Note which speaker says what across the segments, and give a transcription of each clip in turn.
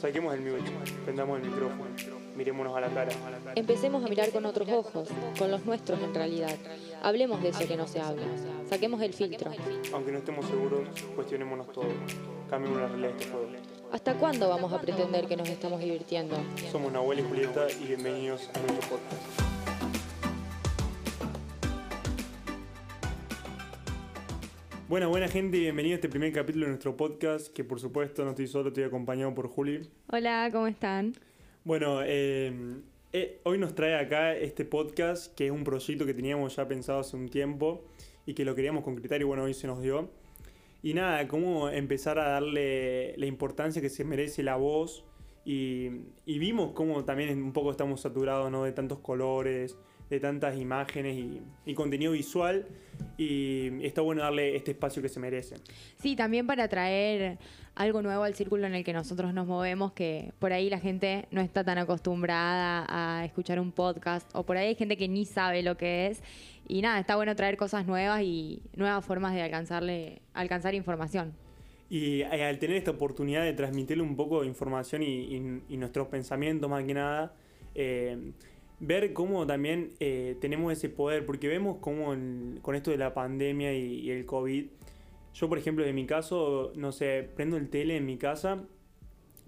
Speaker 1: Saquemos el mute, prendamos el micrófono, mirémonos a la cara.
Speaker 2: Empecemos a mirar con otros ojos, con los nuestros en realidad. Hablemos de eso que no se habla. Saquemos el filtro.
Speaker 1: Aunque no estemos seguros, cuestionémonos todo. Cambiemos la realidad de este juego.
Speaker 2: ¿Hasta cuándo vamos a pretender que nos estamos divirtiendo?
Speaker 1: Somos Nahuel y Julieta y bienvenidos a nuestro podcast. Buena, buena gente y bienvenido a este primer capítulo de nuestro podcast, que por supuesto no estoy solo, estoy acompañado por Juli.
Speaker 2: Hola, ¿cómo están?
Speaker 1: Bueno, eh, eh, hoy nos trae acá este podcast, que es un proyecto que teníamos ya pensado hace un tiempo y que lo queríamos concretar y bueno, hoy se nos dio. Y nada, cómo empezar a darle la importancia que se merece la voz y, y vimos cómo también un poco estamos saturados ¿no? de tantos colores, de tantas imágenes y, contenido visual y está bueno darle este espacio que se merece.
Speaker 2: Sí, también para traer algo nuevo al círculo en el que nosotros nos movemos, que por ahí la gente no está tan acostumbrada a escuchar un podcast o por ahí hay gente que ni sabe lo que es y nada, está bueno traer cosas nuevas y nuevas formas de alcanzarle, alcanzar información.
Speaker 1: Y eh, al tener esta oportunidad de transmitirle un poco de información y, nuestros pensamientos más que nada, eh, ver cómo también eh, tenemos ese poder, porque vemos cómo con esto de la pandemia y, el COVID, yo por ejemplo en mi caso, no sé, prendo el tele en mi casa,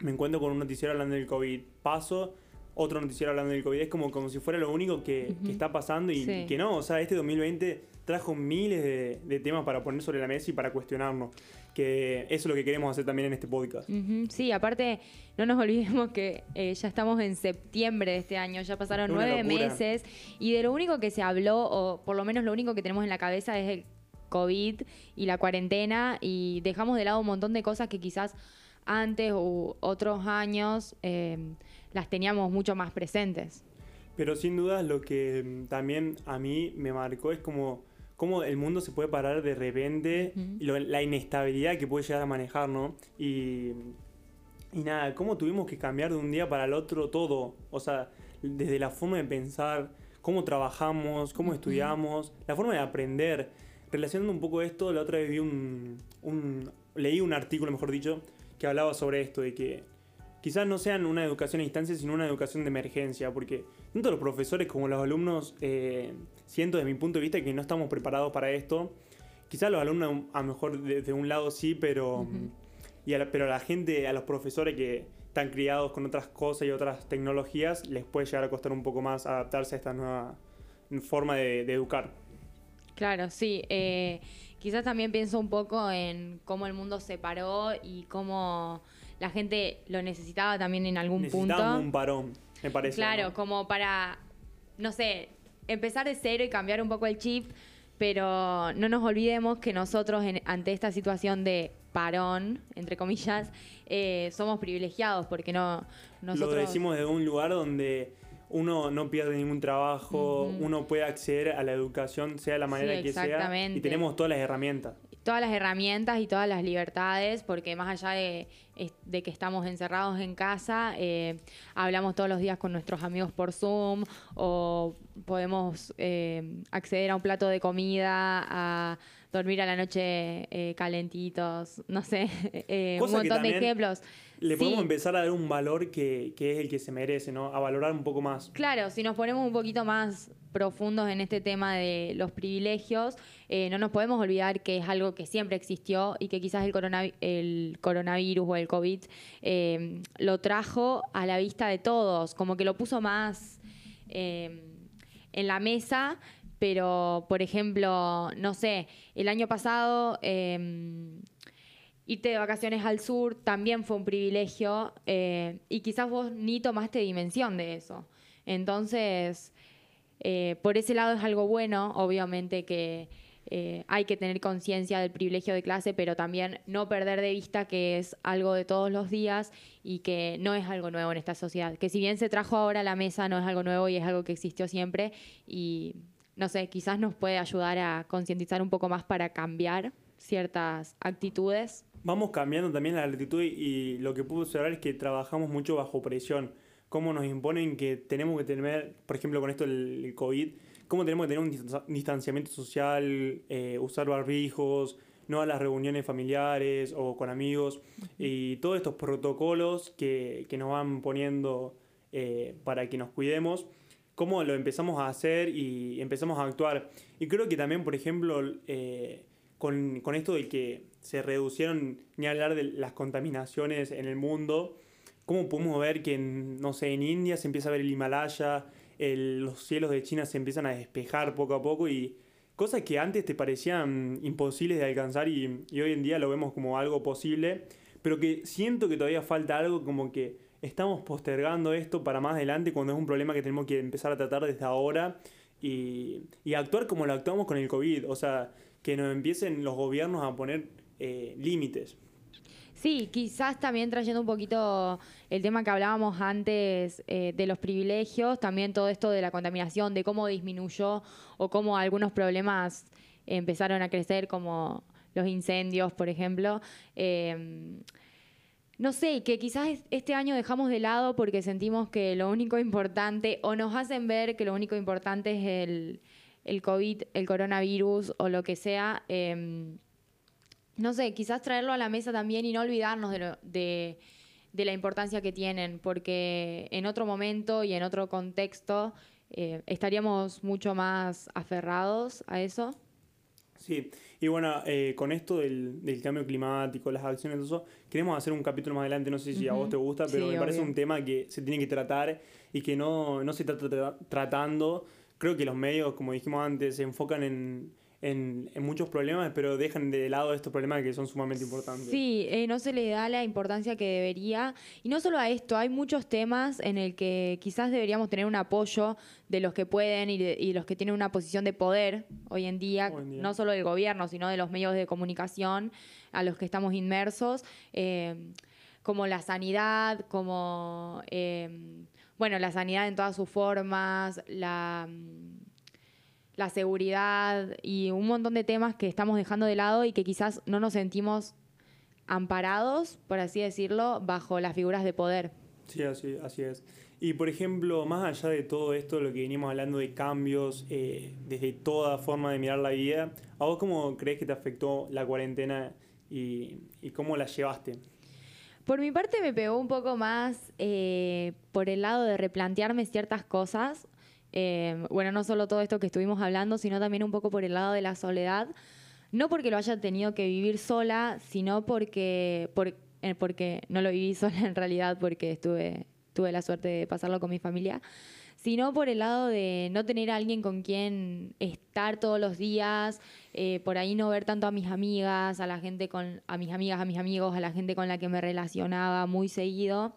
Speaker 1: me encuentro con un noticiero hablando del COVID, paso, otro noticiero hablando del COVID, es como, como si fuera lo único que, está pasando y, que no, o sea, este 2020 trajo miles de, temas para poner sobre la mesa y para cuestionarnos. Que eso es lo que queremos hacer también en este podcast.
Speaker 2: Sí, aparte, no nos olvidemos que eh, ya estamos en septiembre de este año, ya pasaron nueve meses y de lo único que se habló, o por lo menos lo único que tenemos en la cabeza es el COVID y la cuarentena y dejamos de lado un montón de cosas que quizás antes u otros años eh, las teníamos mucho más presentes.
Speaker 1: Pero sin duda lo que mm, también a mí me marcó es como cómo el mundo se puede parar de repente la inestabilidad que puede llegar a manejar, ¿no? Y, y nada, cómo tuvimos que cambiar de un día para el otro todo. O sea, desde la forma de pensar, cómo trabajamos, cómo estudiamos, la forma de aprender. Relacionando un poco esto, la otra vez vi un, un, leí un artículo, mejor dicho, que hablaba sobre esto, de que quizás no sean una educación a distancia, sino una educación de emergencia, porque tanto los profesores como los alumnos eh, siento desde mi punto de vista que no estamos preparados para esto. Quizás los alumnos a lo mejor de, un lado sí, pero, y a la, pero a la gente, a los profesores que están criados con otras cosas y otras tecnologías, les puede llegar a costar un poco más adaptarse a esta nueva forma de, educar.
Speaker 2: Claro, sí. Eh, quizás también pienso un poco en cómo el mundo se paró y cómo la gente lo necesitaba también en algún punto.
Speaker 1: un parón me parece.
Speaker 2: Claro, como para, no sé, empezar de cero y cambiar un poco el chip, pero no nos olvidemos que nosotros ante esta situación de parón, entre comillas, eh, somos privilegiados porque no... Nosotros...
Speaker 1: Lo decimos de un lugar donde uno no pierde ningún trabajo, uno puede acceder a la educación, sea la manera que sea, y tenemos todas las herramientas
Speaker 2: todas las herramientas y todas las libertades, porque más allá de, que estamos encerrados en casa, eh, hablamos todos los días con nuestros amigos por Zoom o podemos eh, acceder a un plato de comida, a dormir a la noche eh, calentitos, no sé, un montón de ejemplos.
Speaker 1: Le podemos empezar a dar un valor que, que, es el que se merece, ¿no? A valorar un poco más.
Speaker 2: Claro, si nos ponemos un poquito más profundos en este tema de los privilegios, eh, no nos podemos olvidar que es algo que siempre existió y que quizás el, el coronavirus o el COVID eh, lo trajo a la vista de todos, como que lo puso más eh, en la mesa, pero por ejemplo, no sé, el año pasado irte de vacaciones al sur también fue un privilegio y quizás vos ni tomaste dimensión de eso. Entonces, eh, por ese lado es algo bueno, obviamente que eh, hay que tener conciencia del privilegio de clase, pero también no perder de vista que es algo de todos los días y que no es algo nuevo en esta sociedad. Que si bien se trajo ahora a la mesa, no es algo nuevo y es algo que existió siempre y no sé, quizás nos puede ayudar a concientizar un poco más para cambiar ciertas actitudes.
Speaker 1: Vamos cambiando también la actitud y lo que puedo observar es que trabajamos mucho bajo presión. Cómo nos imponen que tenemos que tener, por ejemplo, con esto del COVID, cómo tenemos que tener un distanciamiento social, eh, usar barbijos, no a las reuniones familiares o con amigos, y todos estos protocolos que, que nos van poniendo eh, para que nos cuidemos, cómo lo empezamos a hacer y empezamos a actuar. Y creo que también, por ejemplo, eh, con, con, esto de que se reducieron, ni hablar de las contaminaciones en el mundo, cómo podemos ver que, en, no sé, en India se empieza a ver el Himalaya, los cielos de China se empiezan a despejar poco a poco y cosas que antes te parecían imposibles de alcanzar y, y hoy en día lo vemos como algo posible, pero que siento que todavía falta algo como que estamos postergando esto para más adelante cuando es un problema que tenemos que empezar a tratar desde ahora y, y actuar como lo actuamos con el COVID, o sea, que nos empiecen los gobiernos a poner eh, límites.
Speaker 2: Sí, quizás también trayendo un poquito el tema que hablábamos antes eh, de los privilegios, también todo esto de la contaminación, de cómo disminuyó o cómo algunos problemas empezaron a crecer, como los incendios, por ejemplo. Eh, no sé, que quizás este año dejamos de lado porque sentimos que lo único importante, o nos hacen ver que lo único importante es el, el COVID, el coronavirus o lo que sea. Em, no sé, quizás traerlo a la mesa también y no olvidarnos de, de, la importancia que tienen, porque en otro momento y en otro contexto eh, estaríamos mucho más aferrados a eso.
Speaker 1: Sí, y bueno, eh, con esto del, del, cambio climático, las acciones, de eso, queremos hacer un capítulo más adelante, no sé si a vos te gusta, pero me parece un tema que se tiene que tratar y que no, no se está tratando. Creo que los medios, como dijimos antes, se enfocan en, en, muchos problemas, pero dejan de lado estos problemas que son sumamente importantes.
Speaker 2: Sí, eh, no se le da la importancia que debería. Y no solo a esto, hay muchos temas en el que quizás deberíamos tener un apoyo de los que pueden y, de, los que tienen una posición de poder hoy en, día, no solo del gobierno, sino de los medios de comunicación a los que estamos inmersos, eh, como la sanidad, como, eh, bueno, la sanidad en todas sus formas, la la seguridad y un montón de temas que estamos dejando de lado y que quizás no nos sentimos amparados, por así decirlo, bajo las figuras de poder.
Speaker 1: Sí, así, así es. Y por ejemplo, más allá de todo esto, lo que venimos hablando de cambios eh, desde toda forma de mirar la vida, ¿a vos cómo crees que te afectó la cuarentena y, cómo la llevaste?
Speaker 2: Por mi parte me pegó un poco más eh, por el lado de replantearme ciertas cosas eh, bueno, no solo todo esto que estuvimos hablando, sino también un poco por el lado de la soledad. No porque lo haya tenido que vivir sola, sino porque, eh, porque no lo viví sola en realidad, porque estuve, tuve la suerte de pasarlo con mi familia, sino por el lado de no tener a alguien con quien estar todos los días, eh, por ahí no ver tanto a mis amigas, a la gente con, a mis amigas, a mis amigos, a la gente con la que me relacionaba muy seguido.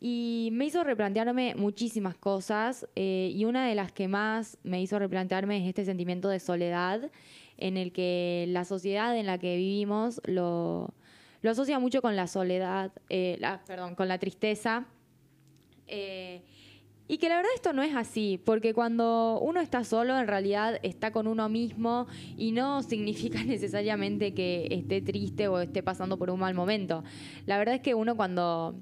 Speaker 2: Y me hizo replantearme muchísimas cosas eh, y una de las que más me hizo replantearme es este sentimiento de soledad en el que la sociedad en la que vivimos lo, lo asocia mucho con la soledad, eh, perdón, con la tristeza. Eh, y que la verdad esto no es así, porque cuando uno está solo, en realidad está con uno mismo y no significa necesariamente que esté triste o esté pasando por un mal momento. La verdad es que uno cuando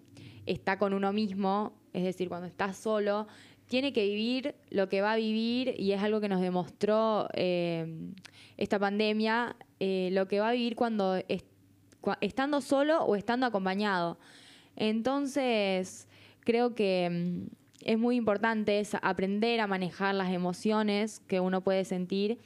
Speaker 2: está con uno mismo, es decir, cuando está solo, tiene que vivir lo que va a vivir y es algo que nos demostró eh, esta pandemia, eh, lo que va a vivir cuando estando solo o estando acompañado. Entonces, creo que mm, es muy importante aprender a manejar las emociones que uno puede sentir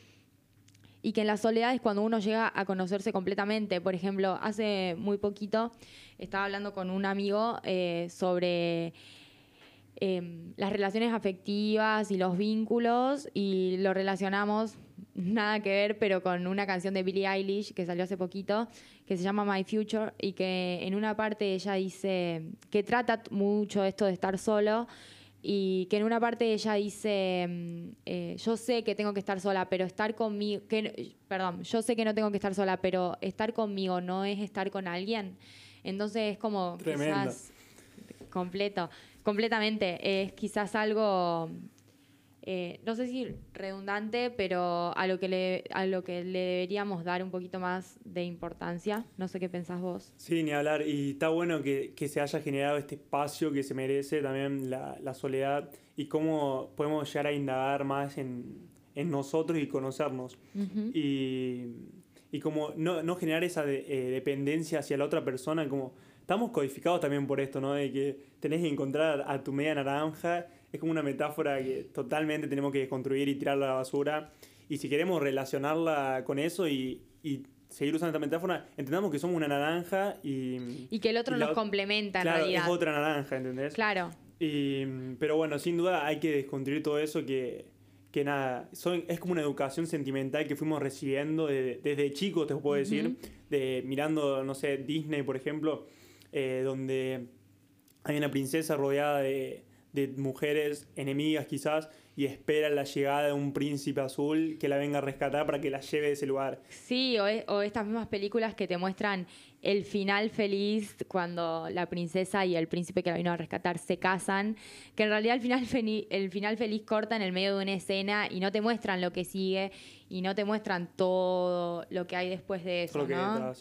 Speaker 2: y que en la soledad es cuando uno llega a conocerse completamente. Por ejemplo, hace muy poquito estaba hablando con un amigo eh, sobre em, las relaciones afectivas y los vínculos y lo relacionamos, nada que ver, pero con una canción de Billie Eilish que salió hace poquito, que se llama My Future y que en una parte ella dice que trata mucho esto de estar solo y que en una parte ella dice, mm, eh, yo sé que tengo que estar sola, pero estar conmigo, que, perdón, yo sé que no tengo que estar sola, pero estar conmigo no es estar con alguien. Entonces es como quizás completo, completamente, es quizás algo eh, no sé si redundante, pero a lo, que le, a lo que le deberíamos dar un poquito más de importancia. No sé qué pensás vos.
Speaker 1: Sí, ni hablar. Y está bueno que, se haya generado este espacio que se merece también la, soledad y cómo podemos llegar a indagar más en, nosotros y conocernos. y, y como no, no generar esa eh, dependencia hacia la otra persona, como estamos codificados también por esto, ¿no? De que tenés que encontrar a tu media naranja, es como una metáfora que totalmente tenemos que construir y tirarla a la basura. Y si queremos relacionarla con eso y, y seguir usando esta metáfora, entendamos que somos una naranja y...
Speaker 2: Y que el otro nos complementa,
Speaker 1: en realidad. es otra naranja, ¿entendés?
Speaker 2: Claro.
Speaker 1: Y, pero bueno, sin duda hay que desconstruir todo eso que, que nada, son, es como una educación sentimental que fuimos recibiendo desde chicos, te puedo decir, de mirando, no sé, Disney, por ejemplo, eh, donde hay una princesa rodeada de, de mujeres enemigas quizás y espera la llegada de un príncipe azul que la venga a rescatar para que la lleve de ese lugar.
Speaker 2: Sí, o, o, estas mismas películas que te muestran el final feliz cuando la princesa y el príncipe que la vino a rescatar se casan, que en realidad el final, el final feliz corta en el medio de una escena y no te muestran lo que sigue y no te muestran todo lo que hay después de eso. ¿no?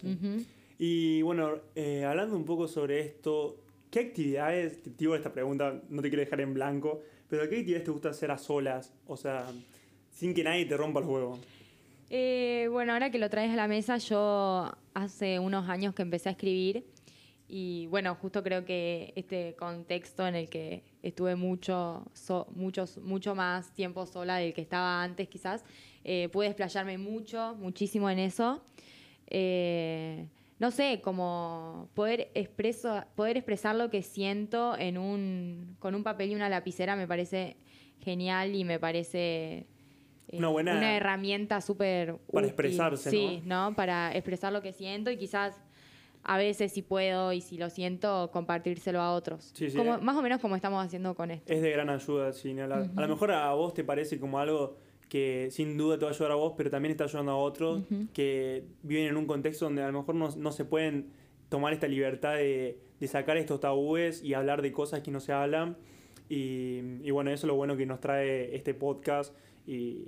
Speaker 1: Y bueno, eh, hablando un poco sobre esto, ¿qué actividades, te digo esta pregunta, no te quiero dejar en blanco, pero ¿qué actividades te gusta hacer a solas? O sea, sin que nadie te rompa el juego.
Speaker 2: Eh, bueno, ahora que lo traes a la mesa, yo hace unos años que empecé a escribir y bueno, justo creo que este contexto en el que estuve mucho, mucho más tiempo sola del que estaba antes quizás, eh, pude explayarme mucho, muchísimo en eso. Eh, no sé, como poder, expreso, poder expresar lo que siento en un, con un papel y una lapicera me parece genial y me parece eh, una, buena, herramienta súper
Speaker 1: Para expresarse,
Speaker 2: sí, ¿no? Para expresar lo que siento y quizás a veces si puedo y si lo siento, compartírselo a otros. como, Más o menos como estamos haciendo con esto.
Speaker 1: Es de gran ayuda, sí. A, lo mejor a vos te parece como algo que sin duda te va a ayudar a vos, pero también está ayudando a otros que viven en un contexto donde a lo mejor no, se pueden tomar esta libertad de, sacar estos tabúes y hablar de cosas que no se hablan. Y, bueno, eso es lo bueno que nos trae este podcast y,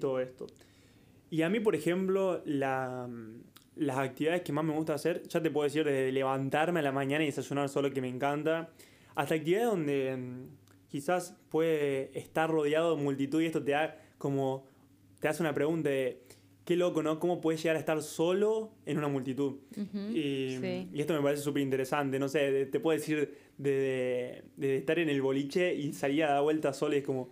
Speaker 1: todo esto. Y a mí, por ejemplo, las actividades que más me gusta hacer, ya te puedo decir, desde levantarme a la mañana y desayunar solo, que me encanta, hasta actividades donde mm, quizás puede estar rodeado de multitud y esto te da como te hace una pregunta de qué loco, ¿no? ¿Cómo puedes llegar a estar solo en una multitud? y, esto me parece súper interesante, no sé, te puedo decir de, estar en el boliche y salir a dar vueltas solo es como...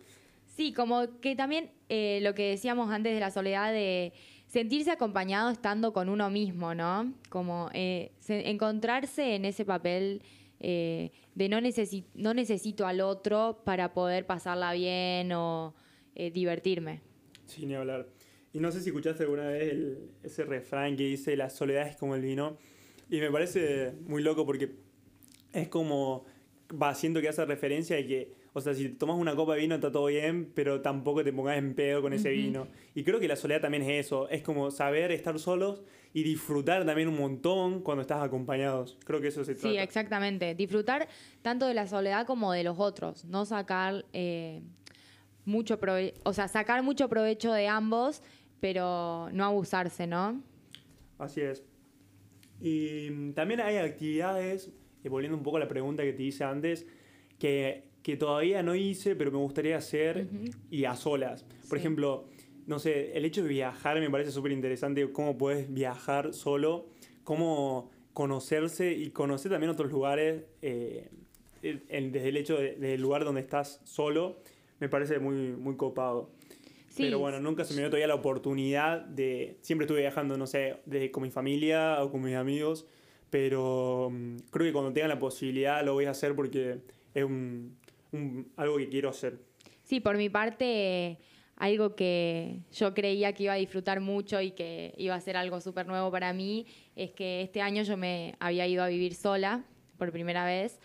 Speaker 2: Sí, como que también eh, lo que decíamos antes de la soledad de sentirse acompañado estando con uno mismo, ¿no? Como eh, encontrarse en ese papel eh, de no, no necesito al otro para poder pasarla bien o eh, divertirme.
Speaker 1: Sí, ni hablar. Y no sé si escuchaste alguna vez ese refrán que dice la soledad es como el vino. Y me parece muy loco porque es como va haciendo que hace referencia de que, o sea, si tomas una copa de vino está todo bien, pero tampoco te pongas en pedo con ese vino. Y creo que la soledad también es eso, es como saber estar solos y disfrutar también un montón cuando estás acompañados. Creo que eso se trata.
Speaker 2: Sí, exactamente. Disfrutar tanto de la soledad como de los otros, no sacar eh, mucho o sea, sacar mucho provecho de ambos, pero no abusarse, ¿no?
Speaker 1: Así es. Y mm, también hay actividades, y volviendo un poco a la pregunta que te hice antes, que, todavía no hice, pero me gustaría hacer y a solas. Por ejemplo, no sé, el hecho de viajar me parece súper interesante, cómo puedes viajar solo, cómo conocerse y conocer también otros lugares eh, desde el hecho del lugar donde estás solo me parece muy, muy copado. Pero bueno, nunca se me dio todavía la oportunidad de... Siempre estuve viajando, no sé, de, con mi familia o con mis amigos, pero mm, creo que cuando tenga la posibilidad lo voy a hacer porque es un, algo que quiero hacer.
Speaker 2: Sí, por mi parte, algo que yo creía que iba a disfrutar mucho y que iba a ser algo súper nuevo para mí, es que este año yo me había ido a vivir sola por primera vez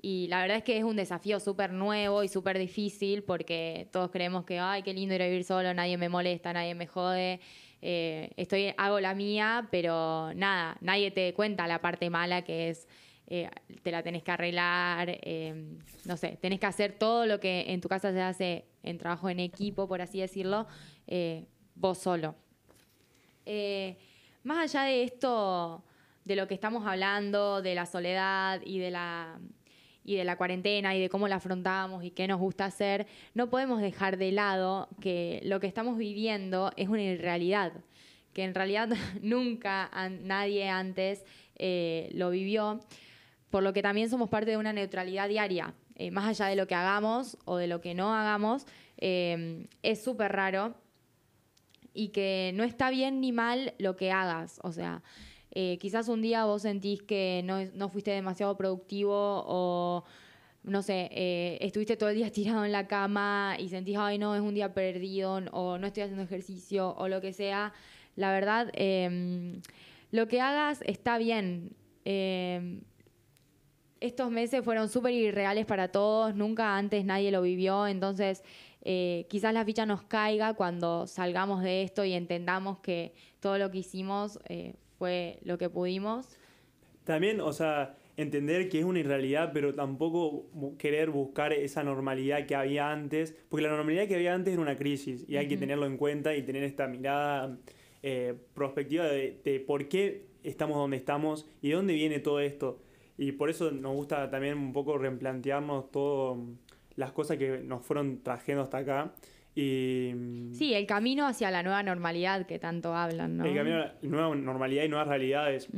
Speaker 2: y la verdad es que es un desafío súper nuevo y súper difícil porque todos creemos que, ay, qué lindo ir a vivir solo, nadie me molesta, nadie me jode. Eh, estoy, hago la mía, pero nada, nadie te cuenta la parte mala que es, eh, te la tenés que arreglar, eh, no sé, tenés que hacer todo lo que en tu casa se hace en trabajo en equipo, por así decirlo, vos solo. más allá de esto, de lo que estamos hablando, de la soledad y de la y de la cuarentena y de cómo la afrontamos y qué nos gusta hacer, no podemos dejar de lado que lo que estamos viviendo es una irrealidad, que en realidad nunca nadie antes eh, lo vivió, por lo que también somos parte de una neutralidad diaria. Eh, más allá de lo que hagamos o de lo que no hagamos, es súper raro y que no está bien ni mal lo que hagas. O sea, quizás un día vos sentís que no, no fuiste demasiado productivo o no sé, eh, estuviste todo el día tirado en la cama y sentís, ay, no, es un día perdido, o no estoy haciendo ejercicio, o lo que sea, la verdad, em, lo que hagas está bien. Em, estos meses fueron súper irreales para todos, nunca antes nadie lo vivió, entonces eh, quizás la ficha nos caiga cuando salgamos de esto y entendamos que todo lo que hicimos eh, fue lo que pudimos.
Speaker 1: También, o sea, entender que es una irrealidad, pero tampoco querer buscar esa normalidad que había antes, porque la normalidad que había antes era una crisis y hay que tenerlo en cuenta y tener esta mirada eh, prospectiva de, por qué estamos donde estamos y de dónde viene todo esto. Y por eso nos gusta también un poco replantearnos todas las cosas que nos fueron trayendo hasta acá. Y,
Speaker 2: sí, el camino hacia la nueva normalidad que tanto hablan, ¿no?
Speaker 1: El camino a la nueva normalidad y nuevas realidades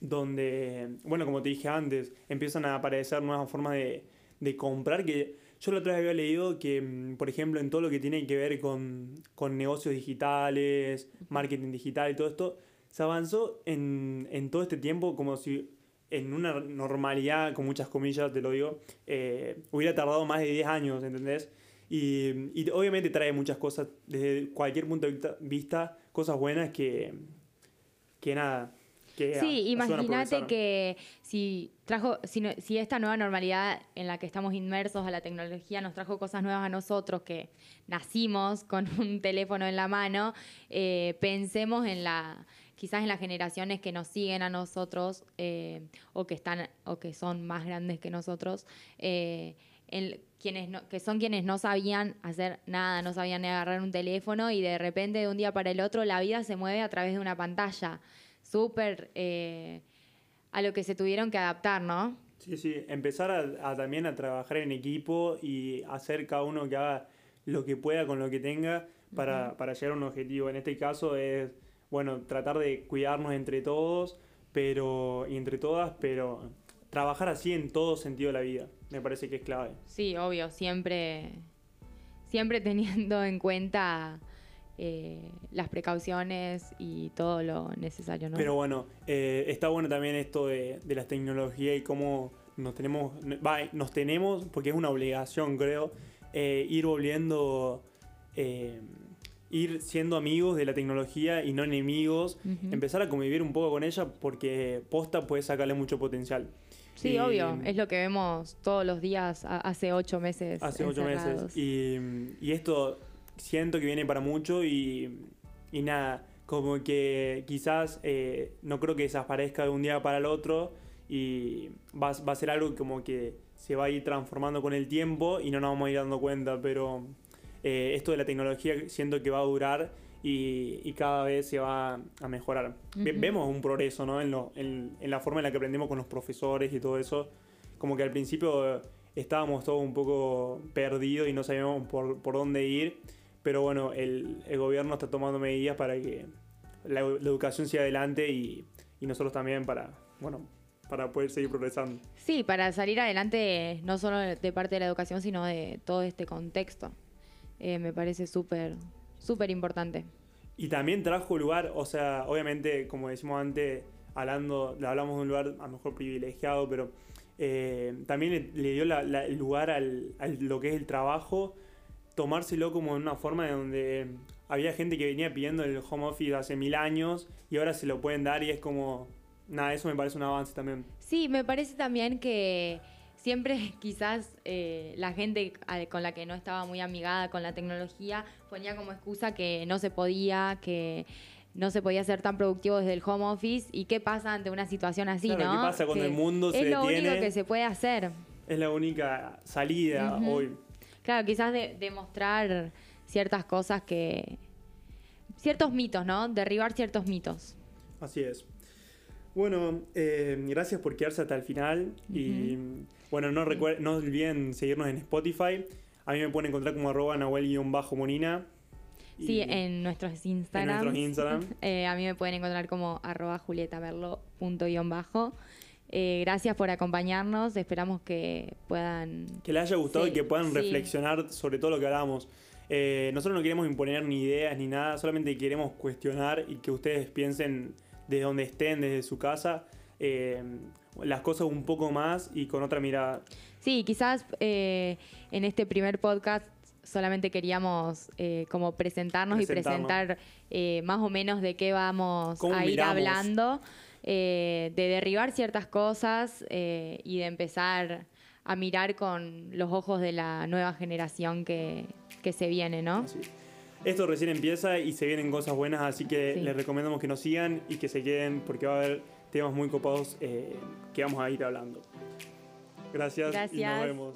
Speaker 1: donde, bueno, como te dije antes, empiezan a aparecer nuevas formas de, de comprar, que yo la otra vez había leído que, mm, por ejemplo, en todo lo que tiene que ver con, con negocios digitales, marketing digital y todo esto, se avanzó en, en, todo este tiempo como si en una normalidad, con muchas comillas te lo digo, eh, hubiera tardado más de 10 años, ¿entendés? Y, y, obviamente trae muchas cosas, desde cualquier punto de vista, cosas buenas que, que nada,
Speaker 2: sí, imagínate que si trajo, si, si, esta nueva normalidad en la que estamos inmersos a la tecnología nos trajo cosas nuevas a nosotros que nacimos con un teléfono en la mano, eh, pensemos en la quizás en las generaciones que nos siguen a nosotros eh, o que están o que son más grandes que nosotros. Eh, quienes que son quienes no sabían hacer nada, no sabían ni agarrar un teléfono y de repente de un día para el otro la vida se mueve a través de una pantalla súper eh, a lo que se tuvieron que adaptar, ¿no?
Speaker 1: Sí, sí, empezar a, también a trabajar en equipo y hacer cada uno que haga lo que pueda con lo que tenga para, para llegar a un objetivo. En este caso es, bueno, tratar de cuidarnos entre todos pero y entre todas, pero trabajar así en todo sentido de la vida. Me parece que es clave.
Speaker 2: Sí, obvio, siempre, siempre teniendo en cuenta eh, las precauciones y todo lo necesario. ¿no?
Speaker 1: Pero bueno, eh, está bueno también esto de, de las tecnologías y cómo nos tenemos, nos tenemos, porque es una obligación creo, eh, ir volviendo, ir siendo amigos de la tecnología y no enemigos, empezar a convivir un poco con ella porque posta puede sacarle mucho potencial.
Speaker 2: Sí, obvio, es lo que vemos todos los días hace ocho meses.
Speaker 1: Hace ocho meses. Y, y esto siento que viene para mucho y, y nada, como que quizás eh, no creo que desaparezca de un día para el otro y va, va, a ser algo como que se va a ir transformando con el tiempo y no nos vamos a ir dando cuenta, pero eh, esto de la tecnología siento que va a durar y, y cada vez se va a mejorar. Vemos un progreso ¿no? en, lo, en, en, la forma en la que aprendemos con los profesores y todo eso, como que al principio estábamos todos un poco perdidos y no sabíamos por, por dónde ir pero bueno, el, gobierno está tomando medidas para que la, educación siga adelante y, nosotros también para, bueno, para poder seguir progresando.
Speaker 2: Sí, para salir adelante no solo de parte de la educación, sino de todo este contexto. Eh, me parece súper, súper importante.
Speaker 1: Y también trajo lugar, o sea, obviamente, como decimos antes, hablando, hablamos de un lugar a lo mejor privilegiado, pero eh, también le, dio el lugar al, a lo que es el trabajo tomárselo como en una forma de donde había gente que venía pidiendo el home office hace mil años y ahora se lo pueden dar y es como, nada, eso me parece un avance también.
Speaker 2: Sí, me parece también que siempre quizás eh, la gente con la que no estaba muy amigada con la tecnología ponía como excusa que no se podía, que no se podía ser tan productivo desde el home office y qué pasa ante una situación así, ¿no? ¿Qué
Speaker 1: pasa cuando el mundo se
Speaker 2: detiene? Es lo único que se puede hacer.
Speaker 1: Es la única salida hoy.
Speaker 2: Claro, quizás demostrar ciertas cosas que... Ciertos mitos, ¿no? Derribar ciertos mitos.
Speaker 1: Así es. Bueno, eh, gracias por quedarse hasta el final. Y bueno, no, no olviden seguirnos en Spotify. A mí me pueden encontrar como arroba nahuel-monina.
Speaker 2: Sí, en nuestros Instagram.
Speaker 1: En nuestros Instagram.
Speaker 2: Eh, a mí me pueden encontrar como arroba bajo eh, gracias por acompañarnos. Esperamos que puedan.
Speaker 1: Que les haya gustado y que puedan reflexionar sobre todo lo que hablamos. Eh, nosotros no queremos imponer ni ideas ni nada, solamente queremos cuestionar y que ustedes piensen desde donde estén, desde su casa, eh, las cosas un poco más y con otra mirada.
Speaker 2: Sí, quizás en este primer podcast solamente queríamos como presentarnos, y presentar más o menos de qué vamos a ir hablando. Eh, de derribar ciertas cosas eh, y de empezar a mirar con los ojos de la nueva generación que, se viene, ¿no?
Speaker 1: Esto recién empieza y se vienen cosas buenas, así que les recomendamos que nos sigan y que se queden porque va a haber temas muy copados eh, que vamos a ir hablando. Gracias, Gracias. y nos vemos.